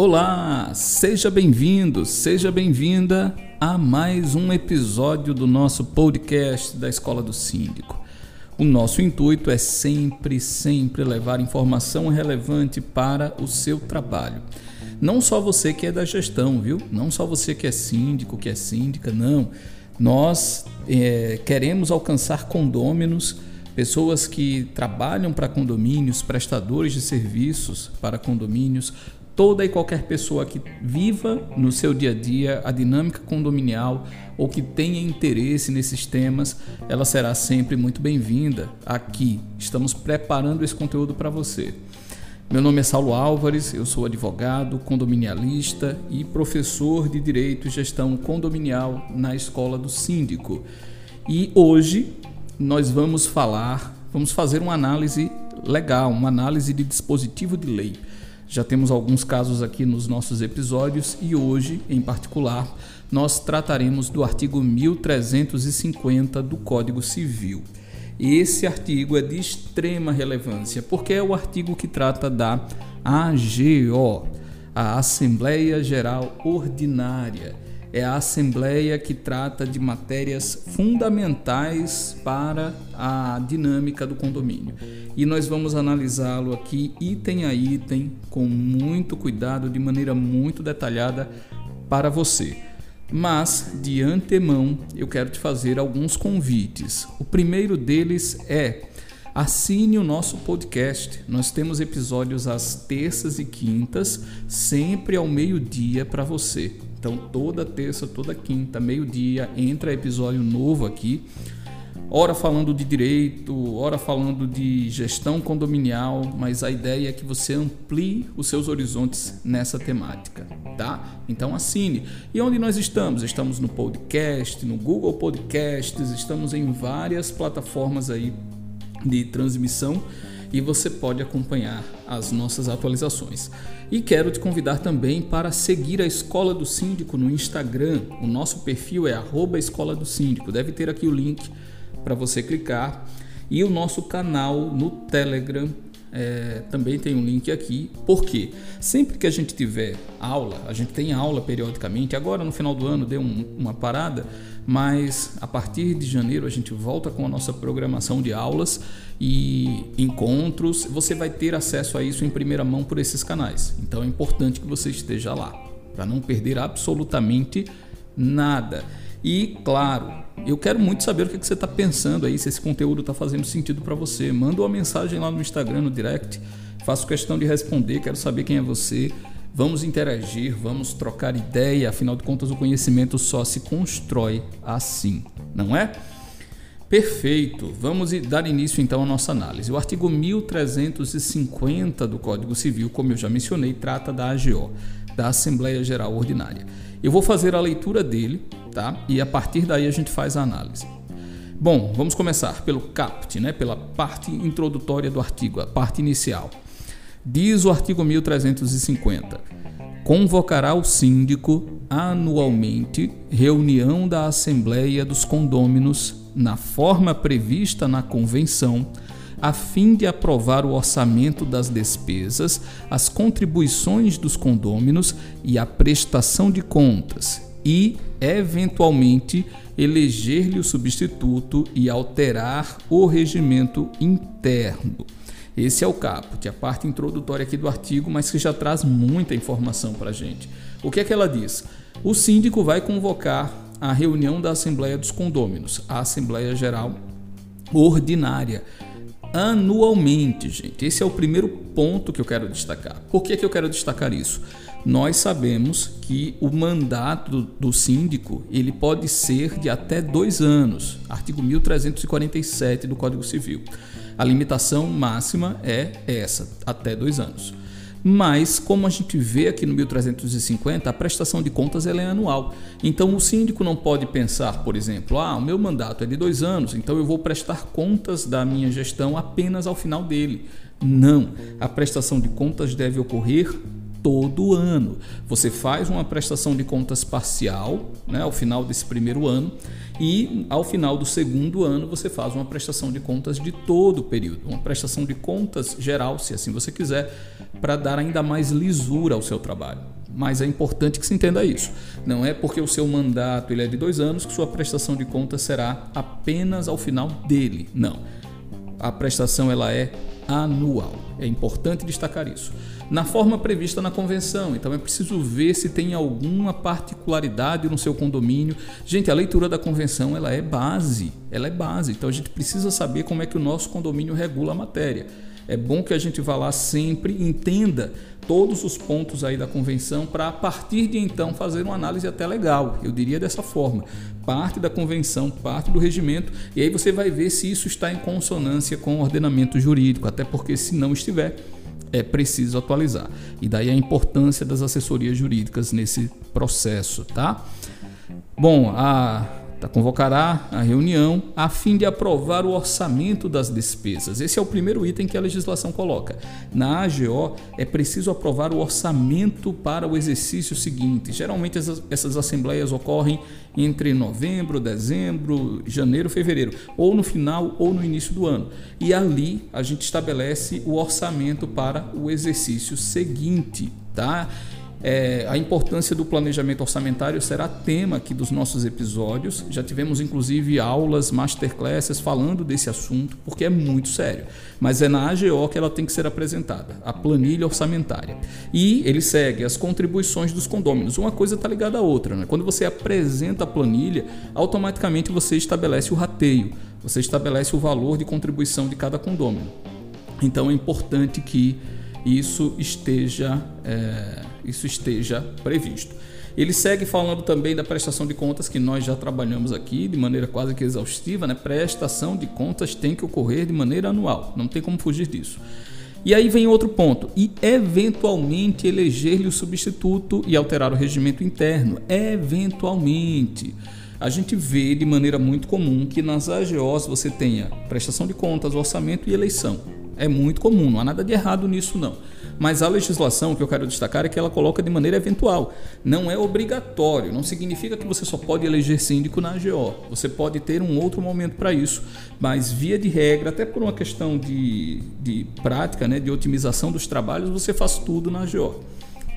Olá, seja bem-vindo, seja bem-vinda a mais um episódio do nosso podcast da Escola do Síndico. O nosso intuito é sempre, sempre levar informação relevante para o seu trabalho. Não só você que é da gestão, viu? Não só você que é síndico, que é síndica, não. Nós é, queremos alcançar condôminos, pessoas que trabalham para condomínios, prestadores de serviços para condomínios, toda e qualquer pessoa que viva no seu dia a dia a dinâmica condominial ou que tenha interesse nesses temas, ela será sempre muito bem-vinda aqui. Estamos preparando esse conteúdo para você. Meu nome é Saulo Álvares, eu sou advogado, condominialista e professor de Direito e Gestão Condominial na Escola do Síndico. E hoje nós vamos falar, vamos fazer uma análise legal, uma análise de dispositivo de lei. Já temos alguns casos aqui nos nossos episódios e hoje, em particular, nós trataremos do artigo 1350 do Código Civil. Esse artigo é de extrema relevância porque é o artigo que trata da AGO, a Assembleia Geral Ordinária é a assembleia que trata de matérias fundamentais para a dinâmica do condomínio. E nós vamos analisá-lo aqui item a item com muito cuidado, de maneira muito detalhada para você. Mas, de antemão, eu quero te fazer alguns convites. O primeiro deles é assine o nosso podcast. Nós temos episódios às terças e quintas, sempre ao meio-dia para você. Então, toda terça, toda quinta, meio-dia, entra episódio novo aqui. Ora falando de direito, ora falando de gestão condominial, mas a ideia é que você amplie os seus horizontes nessa temática, tá? Então assine. E onde nós estamos? Estamos no podcast, no Google Podcasts, estamos em várias plataformas aí de transmissão e você pode acompanhar as nossas atualizações. E quero te convidar também para seguir a Escola do Síndico no Instagram. O nosso perfil é Escola do Síndico. Deve ter aqui o link para você clicar. E o nosso canal no Telegram é, também tem um link aqui. Porque sempre que a gente tiver aula, a gente tem aula periodicamente. Agora no final do ano deu um, uma parada, mas a partir de janeiro a gente volta com a nossa programação de aulas e encontros. Você vai ter acesso a isso em primeira mão por esses canais. Então é importante que você esteja lá para não perder absolutamente nada. E claro, eu quero muito saber o que você está pensando aí, se esse conteúdo está fazendo sentido para você. Manda uma mensagem lá no Instagram, no direct. Faço questão de responder, quero saber quem é você. Vamos interagir, vamos trocar ideia. Afinal de contas, o conhecimento só se constrói assim, não é? Perfeito. Vamos dar início então à nossa análise. O artigo 1350 do Código Civil, como eu já mencionei, trata da AGO, da Assembleia Geral Ordinária. Eu vou fazer a leitura dele, tá? E a partir daí a gente faz a análise. Bom, vamos começar pelo caput, né? Pela parte introdutória do artigo, a parte inicial. Diz o artigo 1350: convocará o síndico anualmente reunião da Assembleia dos Condôminos na forma prevista na convenção a fim de aprovar o orçamento das despesas, as contribuições dos condôminos e a prestação de contas, e, eventualmente, eleger-lhe o substituto e alterar o regimento interno. Esse é o caput, a parte introdutória aqui do artigo, mas que já traz muita informação para a gente. O que é que ela diz? O síndico vai convocar a reunião da Assembleia dos Condôminos, a Assembleia Geral Ordinária, anualmente, gente. Esse é o primeiro ponto que eu quero destacar. Por que, que eu quero destacar isso? Nós sabemos que o mandato do síndico ele pode ser de até dois anos, artigo 1347 do Código Civil. A limitação máxima é essa, até dois anos. Mas, como a gente vê aqui no 1350, a prestação de contas é anual. Então, o síndico não pode pensar, por exemplo, ah, o meu mandato é de dois anos, então eu vou prestar contas da minha gestão apenas ao final dele. Não, a prestação de contas deve ocorrer todo ano. Você faz uma prestação de contas parcial né, ao final desse primeiro ano E ao final do segundo ano você faz uma prestação de contas de todo o período, uma prestação de contas geral, se assim você quiser, para dar ainda mais lisura ao seu trabalho. Mas é importante que se entenda isso. Não é porque o seu mandato ele é de dois anos que sua prestação de contas será apenas ao final dele. Não. A prestação ela é anual. É importante destacar isso. Na forma prevista na convenção, então é preciso ver se tem alguma particularidade no seu condomínio. Gente, a leitura da convenção ela é base, ela é base. Então a gente precisa saber como é que o nosso condomínio regula a matéria. É bom que a gente vá lá sempre, entenda todos os pontos aí da convenção para a partir de então fazer uma análise até legal. Eu diria dessa forma, parte da convenção, parte do regimento, e aí você vai ver se isso está em consonância com o ordenamento jurídico, até porque se não estiver, é preciso atualizar. E daí a importância das assessorias jurídicas nesse processo, tá? Bom, a convocará a reunião a fim de aprovar o orçamento das despesas. Esse é o primeiro item que a legislação coloca. Na AGO é preciso aprovar o orçamento para o exercício seguinte. Geralmente essas, essas assembleias ocorrem entre novembro, dezembro, janeiro, fevereiro, ou no final ou no início do ano. E ali a gente estabelece o orçamento para o exercício seguinte, tá? É, a importância do planejamento orçamentário será tema aqui dos nossos episódios. Já tivemos inclusive aulas, masterclasses falando desse assunto, porque é muito sério. Mas é na AGO que ela tem que ser apresentada, a planilha orçamentária. E ele segue as contribuições dos condôminos. Uma coisa está ligada à outra. Né? Quando você apresenta a planilha, automaticamente você estabelece o rateio, você estabelece o valor de contribuição de cada condômino. Então é importante que isso esteja. É isso esteja previsto. Ele segue falando também da prestação de contas que nós já trabalhamos aqui de maneira quase que exaustiva, né? Prestação de contas tem que ocorrer de maneira anual, não tem como fugir disso. E aí vem outro ponto, e eventualmente eleger-lhe o substituto e alterar o regimento interno, eventualmente. A gente vê de maneira muito comum que nas AGOs você tenha prestação de contas, orçamento e eleição. É muito comum, não há nada de errado nisso não. Mas a legislação que eu quero destacar é que ela coloca de maneira eventual. Não é obrigatório, não significa que você só pode eleger síndico na AGO. Você pode ter um outro momento para isso, mas via de regra, até por uma questão de, de prática, né, de otimização dos trabalhos, você faz tudo na AGO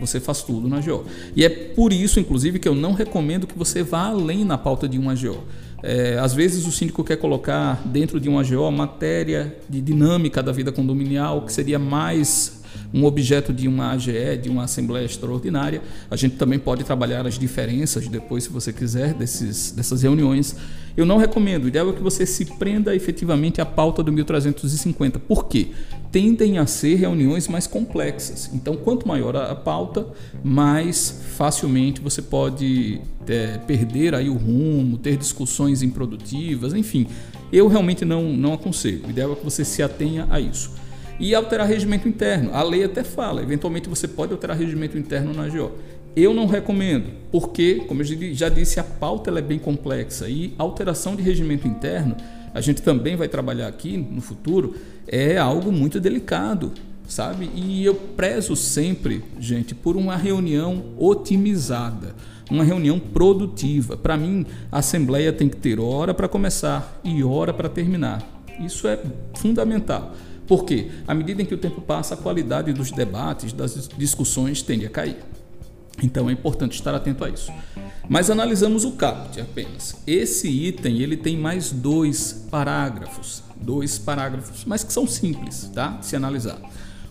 você faz tudo na AGO. E é por isso, inclusive, que eu não recomendo que você vá além na pauta de uma AGO. É, às vezes o síndico quer colocar dentro de um AGO matéria de dinâmica da vida condominial, que seria mais um objeto de uma AGE, de uma Assembleia Extraordinária. A gente também pode trabalhar as diferenças depois, se você quiser, desses, dessas reuniões. Eu não recomendo, o ideal é que você se prenda efetivamente à pauta do 1350. Por quê? Tendem a ser reuniões mais complexas. Então, quanto maior a pauta, mais facilmente você pode é, perder aí o rumo, ter discussões improdutivas, enfim. Eu realmente não, não aconselho. O ideal é que você se atenha a isso e alterar regimento interno. A lei até fala, eventualmente você pode alterar regimento interno na AGO. Eu não recomendo, porque, como eu já disse, a pauta é bem complexa e alteração de regimento interno, a gente também vai trabalhar aqui no futuro, é algo muito delicado, sabe? E eu prezo sempre, gente, por uma reunião otimizada, uma reunião produtiva. Para mim, a assembleia tem que ter hora para começar e hora para terminar. Isso é fundamental. Por quê? À medida em que o tempo passa, a qualidade dos debates, das discussões tende a cair. Então é importante estar atento a isso. Mas analisamos o caput apenas. Esse item ele tem mais dois parágrafos, dois parágrafos, mas que são simples, tá? Se analisar.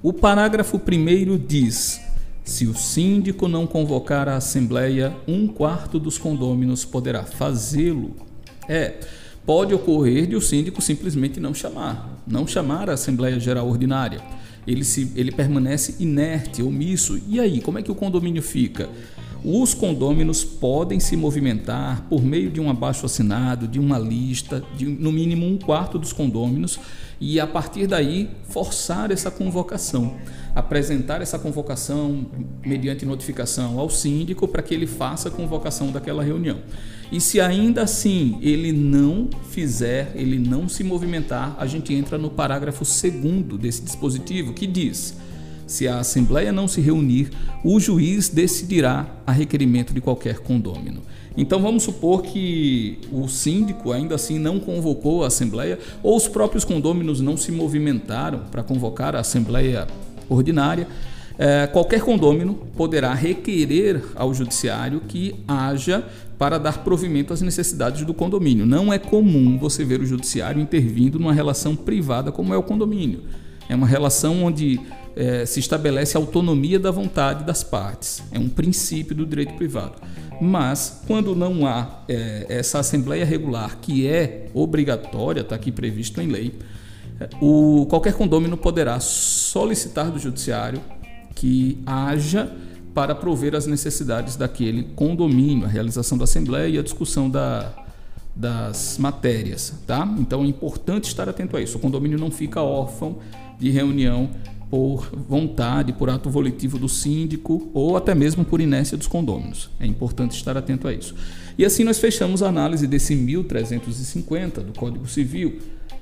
O parágrafo primeiro diz: se o síndico não convocar a assembleia, um quarto dos condôminos poderá fazê-lo. É, pode ocorrer de o síndico simplesmente não chamar não chamar a Assembleia Geral Ordinária. Ele, se, ele permanece inerte, omisso. E aí, como é que o condomínio fica? Os condôminos podem se movimentar por meio de um abaixo assinado, de uma lista, de no mínimo um quarto dos condôminos, e a partir daí forçar essa convocação, apresentar essa convocação mediante notificação ao síndico para que ele faça a convocação daquela reunião. E se ainda assim ele não fizer, ele não se movimentar, a gente entra no parágrafo segundo desse dispositivo que diz: Se a Assembleia não se reunir, o juiz decidirá a requerimento de qualquer condômino. Então vamos supor que o síndico ainda assim não convocou a Assembleia ou os próprios condôminos não se movimentaram para convocar a Assembleia ordinária. É, qualquer condômino poderá requerer ao judiciário que haja para dar provimento às necessidades do condomínio. Não é comum você ver o judiciário intervindo numa relação privada como é o condomínio. É uma relação onde é, se estabelece a autonomia da vontade das partes. É um princípio do direito privado. Mas, quando não há é, essa assembleia regular, que é obrigatória, está aqui previsto em lei, o, qualquer condômino poderá solicitar do judiciário que haja para prover as necessidades daquele condomínio, a realização da assembleia e a discussão da, das matérias, tá? Então é importante estar atento a isso. O condomínio não fica órfão de reunião por vontade, por ato volitivo do síndico ou até mesmo por inércia dos condôminos. É importante estar atento a isso. E assim nós fechamos a análise desse 1350 do Código Civil,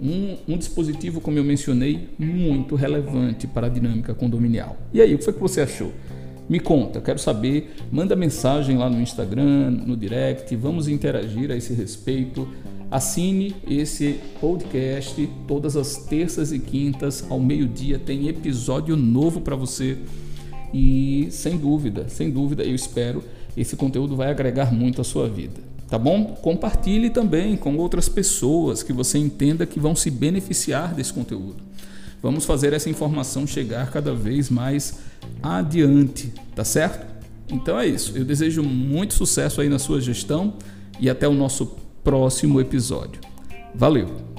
um, um, dispositivo, como eu mencionei, muito relevante para a dinâmica condominial. E aí, o que foi que você achou? Me conta, quero saber. Manda mensagem lá no Instagram, no direct, vamos interagir a esse respeito. Assine esse podcast todas as terças e quintas ao meio-dia tem episódio novo para você. E sem dúvida, sem dúvida, eu espero esse conteúdo vai agregar muito à sua vida. Tá bom? Compartilhe também com outras pessoas que você entenda que vão se beneficiar desse conteúdo. Vamos fazer essa informação chegar cada vez mais adiante, tá certo? Então é isso. Eu desejo muito sucesso aí na sua gestão e até o nosso próximo episódio. Valeu!